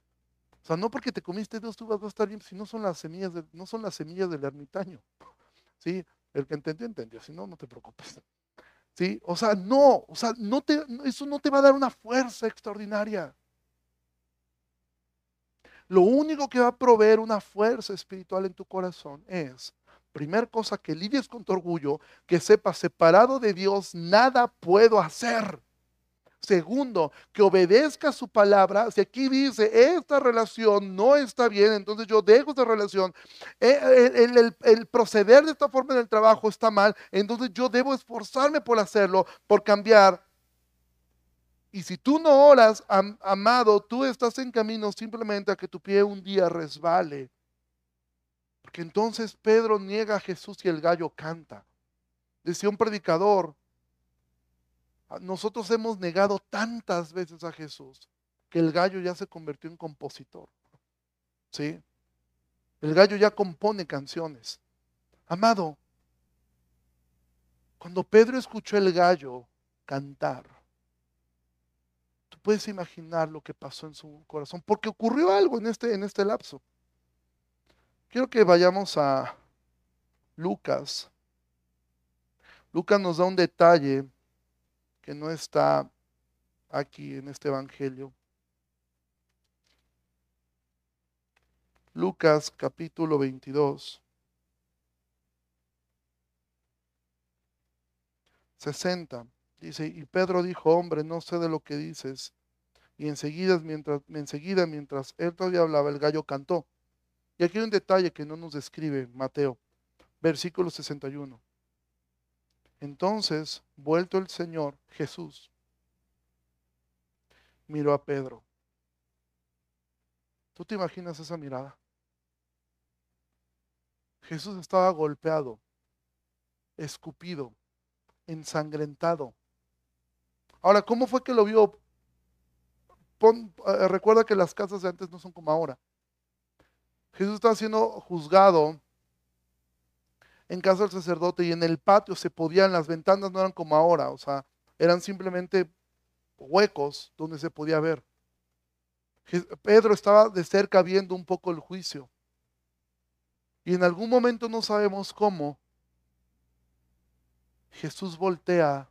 Sea, no porque te comiste dos tú vas a estar bien, si no son las semillas, no son las semillas del ermitaño. ¿Sí? El que entendió, entendió. Si no, no te preocupes. ¿Sí? O sea, no, o sea, no te, eso no te va a dar una fuerza extraordinaria. Lo único que va a proveer una fuerza espiritual en tu corazón es, primer cosa, que lidies con tu orgullo, que sepas, separado de Dios, nada puedo hacer. Segundo, que obedezca su palabra. Si aquí dice, esta relación no está bien, entonces yo dejo esta relación. Eh, el, el, proceder de esta forma en el trabajo está mal, entonces yo debo esforzarme por hacerlo, por cambiar. Y si tú no oras, amado, tú estás en camino simplemente a que tu pie un día resbale. Porque entonces Pedro niega a Jesús y el gallo canta. Decía un predicador, nosotros hemos negado tantas veces a Jesús que el gallo ya se convirtió en compositor. ¿Sí? El gallo ya compone canciones. Amado, cuando Pedro escuchó el gallo cantar, tú puedes imaginar lo que pasó en su corazón, porque ocurrió algo en este, en este lapso. Quiero que vayamos a Lucas. Lucas nos da un detalle que no está aquí en este Evangelio. Lucas capítulo 22. 60. Dice, y Pedro dijo, hombre, no sé de lo que dices. Y enseguida mientras, enseguida, mientras él todavía hablaba, el gallo cantó. Y aquí hay un detalle que no nos describe Mateo, versículo 61. Entonces, vuelto el Señor Jesús, miró a Pedro. ¿Tú te imaginas esa mirada? Jesús estaba golpeado, escupido, ensangrentado. Ahora, ¿cómo fue que lo vio? Eh, recuerda que las casas de antes no son como ahora. Jesús estaba siendo juzgado en casa del sacerdote y en el patio se podían, las ventanas no eran como ahora, o sea, eran simplemente huecos donde se podía ver. Pedro estaba de cerca viendo un poco el juicio. Y en algún momento no sabemos cómo, Jesús voltea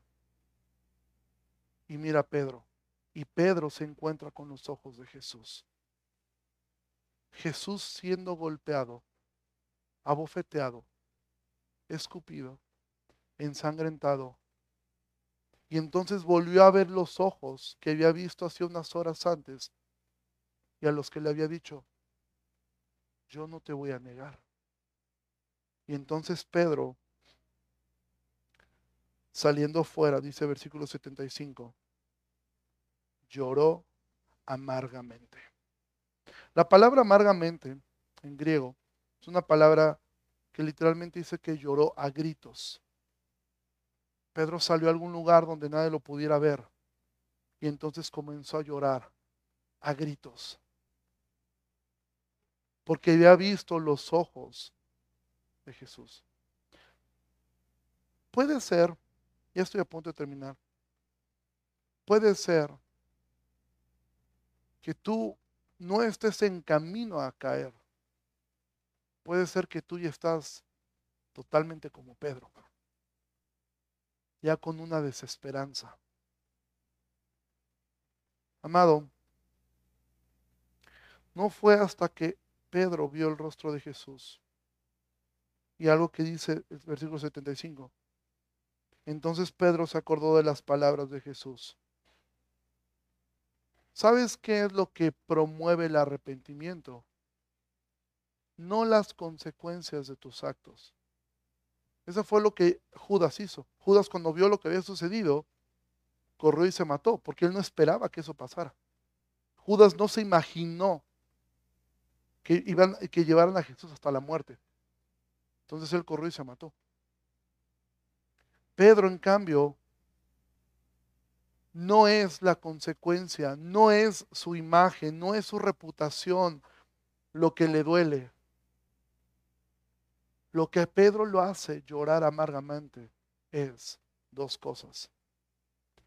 y mira a Pedro. Y Pedro se encuentra con los ojos de Jesús. Jesús siendo golpeado, abofeteado, escupido, ensangrentado. Y entonces volvió a ver los ojos que había visto hace unas horas antes y a los que le había dicho, yo no te voy a negar. Y entonces Pedro, saliendo fuera, dice versículo 75, lloró amargamente. La palabra amargamente en griego es una palabra que literalmente dice que lloró a gritos. Pedro salió a algún lugar donde nadie lo pudiera ver y entonces comenzó a llorar a gritos. Porque había visto los ojos de Jesús. Puede ser, ya estoy a punto de terminar, puede ser que tú no estés en camino a caer, Puede ser que tú ya estás totalmente como Pedro, ya con una desesperanza. Amado, no fue hasta que Pedro vio el rostro de Jesús y algo que dice el versículo 75. Entonces Pedro se acordó de las palabras de Jesús. ¿Sabes qué es lo que promueve el arrepentimiento? No las consecuencias de tus actos. Eso fue lo que Judas hizo. Judas cuando vio lo que había sucedido, corrió y se mató, porque él no esperaba que eso pasara. Judas no se imaginó que, iban, que llevaran a Jesús hasta la muerte. Entonces él corrió y se mató. Pedro, en cambio, no es la consecuencia, no es su imagen, no es su reputación lo que le duele. Lo que Pedro lo hace llorar amargamente es dos cosas.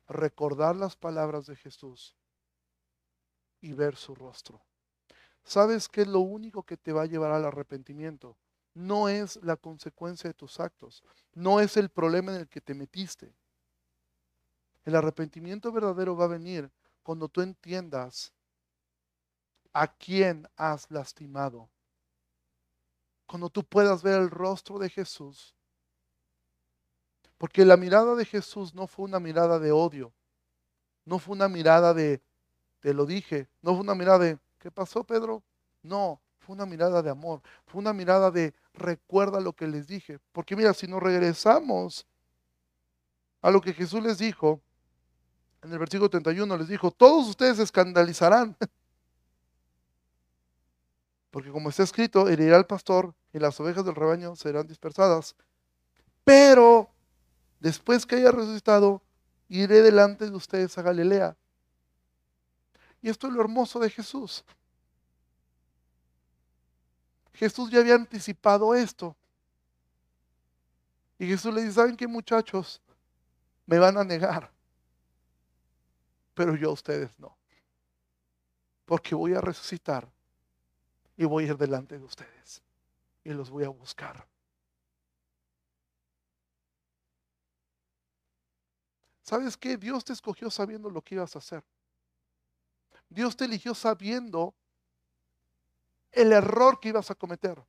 Recordar las palabras de Jesús y ver su rostro. ¿sabes qué es lo único que te va a llevar al arrepentimiento? No es la consecuencia de tus actos, no es el problema en el que te metiste. El arrepentimiento verdadero va a venir cuando tú entiendas a quién has lastimado. Cuando tú puedas ver el rostro de Jesús. Porque la mirada de Jesús no fue una mirada de odio, no fue una mirada de, te lo dije, no fue una mirada de, ¿qué pasó Pedro? No, fue una mirada de amor, fue una mirada de, recuerda lo que les dije. Porque mira, si nos regresamos a lo que Jesús les dijo, en el versículo 31 les dijo, todos ustedes se escandalizarán. *laughs* Porque como está escrito, herirá al pastor y las ovejas del rebaño serán dispersadas. Pero después que haya resucitado, iré delante de ustedes a Galilea. Y esto es lo hermoso de Jesús. Jesús ya había anticipado esto. Y Jesús le dice, ¿saben qué muchachos? Me van a negar pero yo a ustedes no. Porque voy a resucitar y voy a ir delante de ustedes y los voy a buscar. ¿Sabes qué? Dios te escogió sabiendo lo que ibas a hacer. Dios te eligió sabiendo el error que ibas a cometer.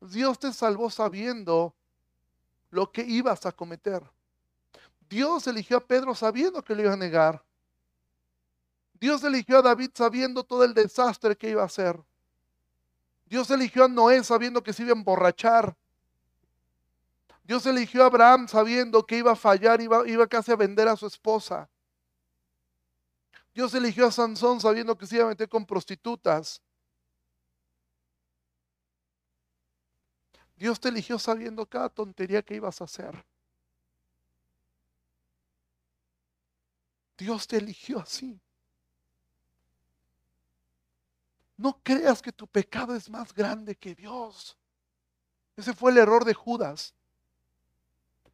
Dios te salvó sabiendo lo que ibas a cometer. Dios eligió a Pedro sabiendo que lo iba a negar. Dios eligió a David sabiendo todo el desastre que iba a hacer. Dios eligió a Noé sabiendo que se iba a emborrachar. Dios eligió a Abraham sabiendo que iba a fallar, iba, iba casi a vender a su esposa. Dios eligió a Sansón sabiendo que se iba a meter con prostitutas. Dios te eligió sabiendo cada tontería que ibas a hacer. Dios te eligió así. No creas que tu pecado es más grande que Dios. Ese fue el error de Judas.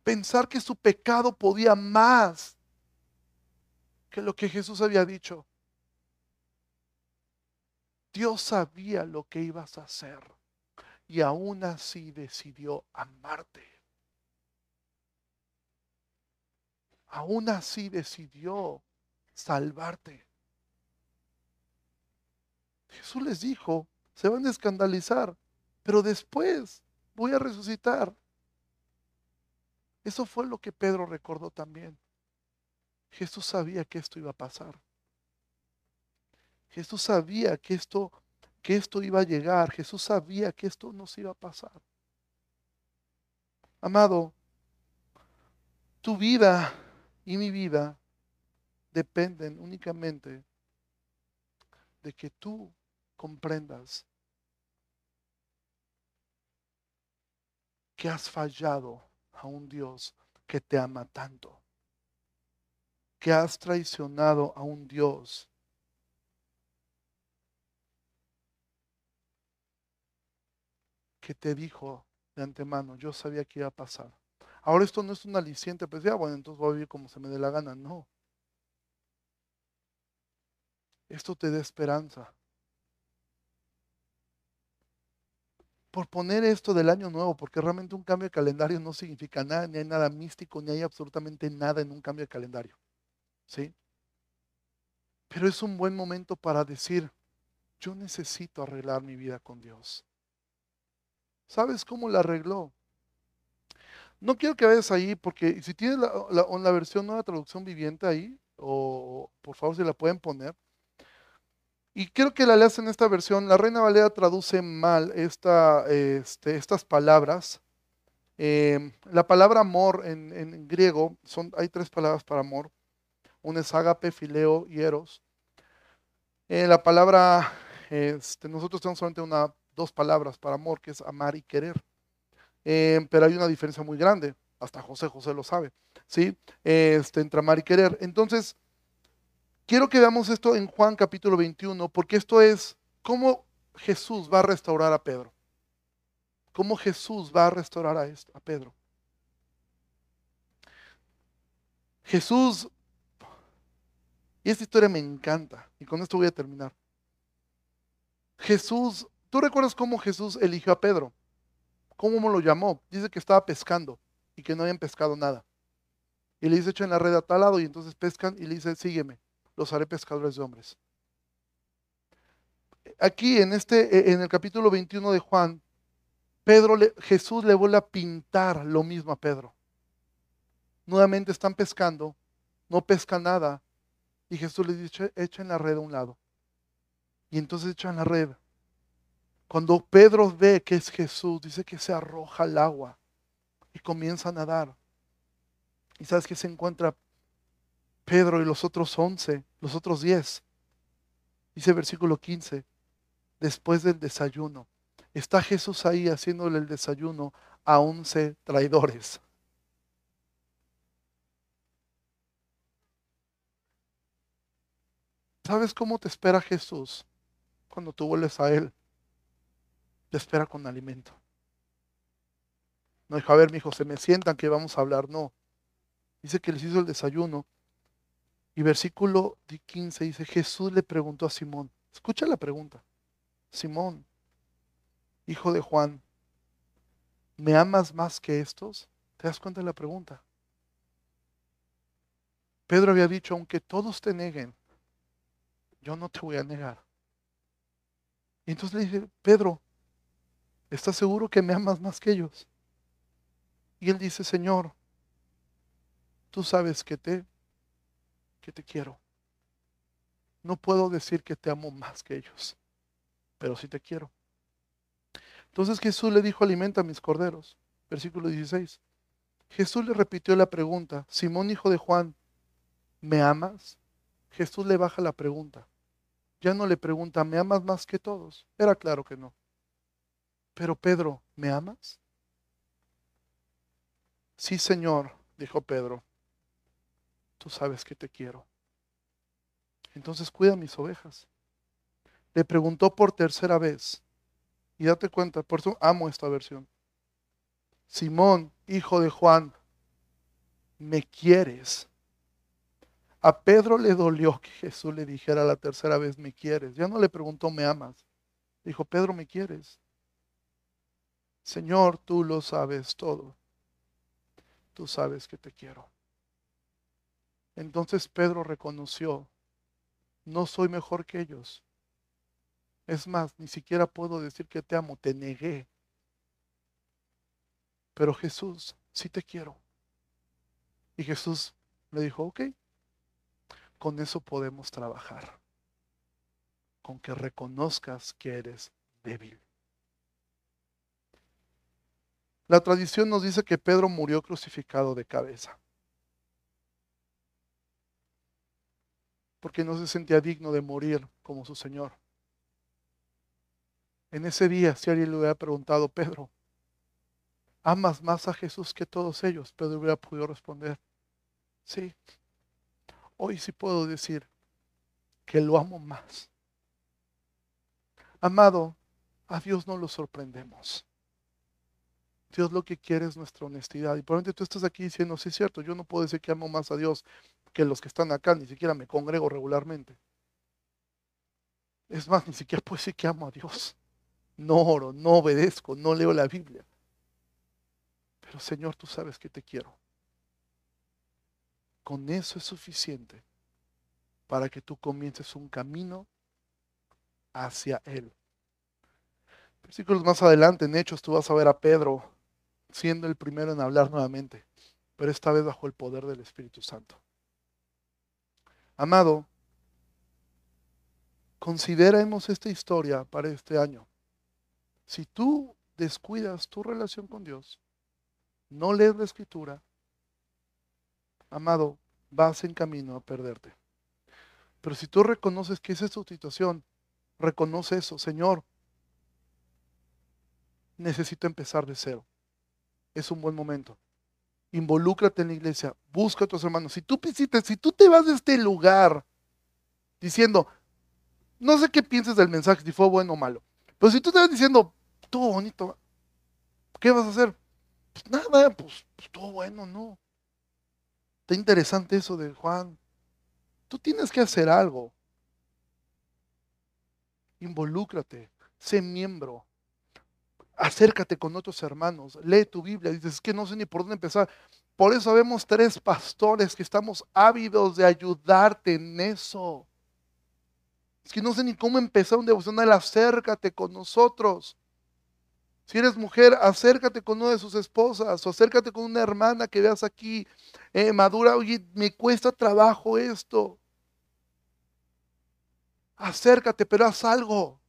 Pensar que su pecado podía más que lo que Jesús había dicho. Dios sabía lo que ibas a hacer y aún así decidió amarte. aún así decidió salvarte. Jesús les dijo, se van a escandalizar, pero después voy a resucitar. Eso fue lo que Pedro recordó también. Jesús sabía que esto iba a pasar. Jesús sabía que esto, que esto iba a llegar. Jesús sabía que esto nos iba a pasar. Amado, tu vida y mi vida dependen únicamente de que tú comprendas que has fallado a un Dios que te ama tanto, que has traicionado a un Dios que te dijo de antemano, yo sabía que iba a pasar. Ahora esto no es un aliciente, pues ya, bueno, entonces voy a vivir como se me dé la gana. No. Esto te da esperanza. Por poner esto del año nuevo, porque realmente un cambio de calendario no significa nada, ni hay nada místico, ni hay absolutamente nada en un cambio de calendario. ¿Sí? Pero es un buen momento para decir, yo necesito arreglar mi vida con Dios. ¿Sabes cómo la arregló? No quiero que vayas ahí porque si tienes la, la, versión nueva traducción viviente ahí, o por favor si la pueden poner. Y quiero que la leas en esta versión. La Reina Valera traduce mal este, estas palabras. Em, la palabra amor en, griego, son, hay tres palabras para amor. Una es agape, fileo y eros. Eh, la palabra, este, nosotros tenemos solamente una, dos palabras para amor, que es amar y querer. Eh, pero hay una diferencia muy grande, hasta José José lo sabe, ¿sí? Este, entre amar y querer. Entonces, quiero que veamos esto en Juan capítulo 21, porque esto es cómo Jesús va a restaurar a Pedro. Cómo Jesús va a restaurar a, a Pedro. Jesús, y esta historia me encanta, y con esto voy a terminar. Jesús, ¿tú recuerdas cómo Jesús eligió a Pedro? ¿Cómo lo llamó? Dice que estaba pescando y que no habían pescado nada. Y le dice, echen la red a tal lado y entonces pescan y le dice, sígueme, los haré pescadores de hombres. Aquí en, este, en el capítulo 21 de Juan, Pedro Jesús le vuelve a pintar lo mismo a Pedro. Nuevamente están pescando, no pesca nada. Y Jesús le dice, echen la red a un lado. Y entonces echan la red. Cuando Pedro ve que es Jesús, dice que se arroja al agua y comienza a nadar. ¿Y sabes que se encuentra Pedro y los otros once, los otros diez? Dice versículo 15, después del desayuno. Está Jesús ahí haciéndole el desayuno a once traidores. ¿Sabes cómo te espera Jesús cuando tú vuelves a Él? Te espera con alimento. No dijo, a ver, mi hijo, se me sientan que vamos a hablar. No. Dice que les hizo el desayuno. Y versículo 15 dice, Jesús le preguntó a Simón. Escucha la pregunta. Simón, hijo de Juan, ¿me amas más que estos? ¿Te das cuenta de la pregunta? Pedro había dicho, aunque todos te neguen, yo no te voy a negar. Y entonces le dice, Pedro, ¿estás seguro que me amas más que ellos? Y él dice, Señor, tú sabes que te, que te quiero. No puedo decir que te amo más que ellos, pero sí te quiero. Entonces Jesús le dijo, alimenta a mis corderos. Versículo 16. Jesús le repitió la pregunta, Simón hijo de Juan, ¿me amas? Jesús le baja la pregunta. Ya no le pregunta, ¿me amas más que todos? Era claro que no. Pero Pedro, ¿me amas? Sí, Señor, dijo Pedro, tú sabes que te quiero. Entonces cuida mis ovejas. Le preguntó por tercera vez. Y date cuenta, por eso amo esta versión. Simón, hijo de Juan, ¿me quieres? A Pedro le dolió que Jesús le dijera la tercera vez, ¿me quieres? Ya no le preguntó, ¿me amas? Dijo, Pedro, ¿me quieres? Señor, tú lo sabes todo tú sabes que te quiero. Entonces Pedro reconoció, no soy mejor que ellos. Es más, ni siquiera puedo decir que te amo, te negué. Pero Jesús, sí te quiero. Y Jesús le dijo, ok, con eso podemos trabajar. Con que reconozcas que eres débil. La tradición nos dice que Pedro murió crucificado de cabeza. Porque no se sentía digno de morir como su Señor. En ese día, si alguien le hubiera preguntado, Pedro, ¿amas más a Jesús que todos ellos? Pedro hubiera podido responder, sí. Hoy sí puedo decir que lo amo más. Amado, a Dios no lo sorprendemos. Dios lo que quiere es nuestra honestidad. Y probablemente tú estás aquí diciendo, sí es cierto, yo no puedo decir que amo más a Dios que los que están acá, ni siquiera me congrego regularmente. Es más, ni siquiera puedo decir que amo a Dios. No oro, no obedezco, no leo la Biblia. Pero Señor, tú sabes que te quiero. Con eso es suficiente para que tú comiences un camino hacia Él. Versículos más adelante, en Hechos, tú vas a ver a Pedro siendo el primero en hablar nuevamente, pero esta vez bajo el poder del Espíritu Santo. Amado, consideremos esta historia para este año. Si tú descuidas tu relación con Dios, no lees la escritura, amado, vas en camino a perderte. Pero si tú reconoces que esa es tu situación, reconoce eso, Señor, necesito empezar de cero es un buen momento. Involúcrate en la iglesia, busca a tus hermanos. Si tú, si tú te vas de este lugar diciendo, no sé qué piensas del mensaje, si fue bueno o malo, pero si tú te vas diciendo, estuvo bonito, ¿qué vas a hacer? Pues nada, pues, pues estuvo bueno, no. Está interesante eso de Juan. Tú tienes que hacer algo. Involúcrate, sé miembro. Acércate con otros hermanos, lee tu Biblia. Dices, es que no sé ni por dónde empezar. Por eso vemos tres pastores que estamos ávidos de ayudarte en eso. Es que no sé ni cómo empezar un devocional. Acércate con nosotros. Si eres mujer, acércate con una de sus esposas o acércate con una hermana que veas aquí eh, madura. Oye, me cuesta trabajo esto. Acércate, pero haz algo.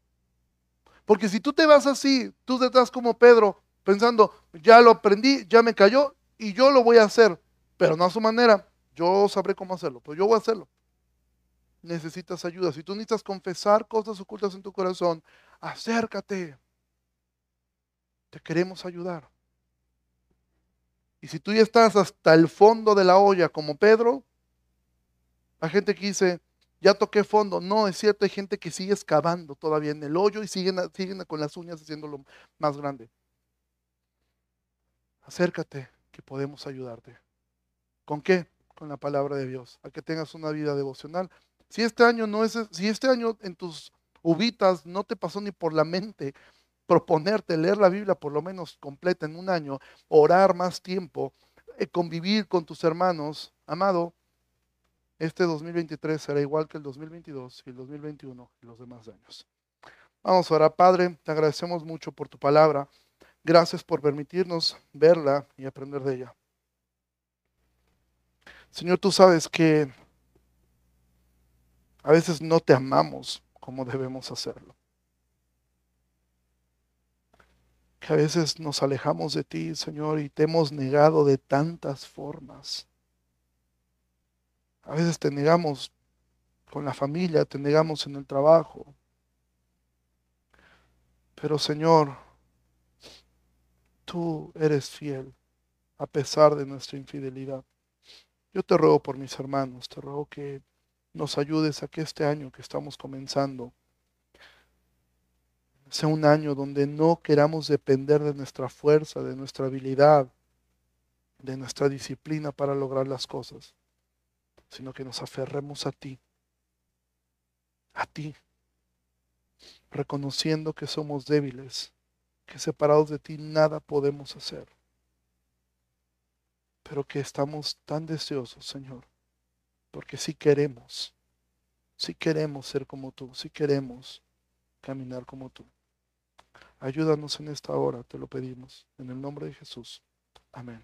Porque si tú te vas así, tú te estás como Pedro, pensando, ya lo aprendí, ya me cayó y yo lo voy a hacer, pero no a su manera. Yo sabré cómo hacerlo, pero yo voy a hacerlo. Necesitas ayuda. Si tú necesitas confesar cosas ocultas en tu corazón, acércate. Te queremos ayudar. Y si tú ya estás hasta el fondo de la olla como Pedro, hay gente que dice, ya toqué fondo. No, es cierto, hay gente que sigue excavando todavía en el hoyo y siguen, siguen con las uñas haciéndolo más grande. Acércate, que podemos ayudarte. ¿Con qué? Con la palabra de Dios, a que tengas una vida devocional. Si este año no es, si este año en tus ubitas no te pasó ni por la mente proponerte leer la Biblia por lo menos completa en un año, orar más tiempo, eh, convivir con tus hermanos, amado, este 2023 será igual que el 2022 y el 2021 y los demás años. Vamos a orar, Padre, te agradecemos mucho por tu palabra. Gracias por permitirnos verla y aprender de ella. Señor, tú sabes que a veces no te amamos como debemos hacerlo. Que a veces nos alejamos de ti, Señor, y te hemos negado de tantas formas. A veces te negamos con la familia, te negamos en el trabajo. Pero Señor, tú eres fiel a pesar de nuestra infidelidad. Yo te ruego por mis hermanos, te ruego que nos ayudes a que este año que estamos comenzando sea un año donde no queramos depender de nuestra fuerza, de nuestra habilidad, de nuestra disciplina para lograr las cosas, sino que nos aferremos a ti, a ti, reconociendo que somos débiles, que separados de ti nada podemos hacer, pero que estamos tan deseosos, Señor, porque si queremos, si queremos ser como tú, si queremos caminar como tú. Ayúdanos en esta hora, te lo pedimos, en el nombre de Jesús. Amén.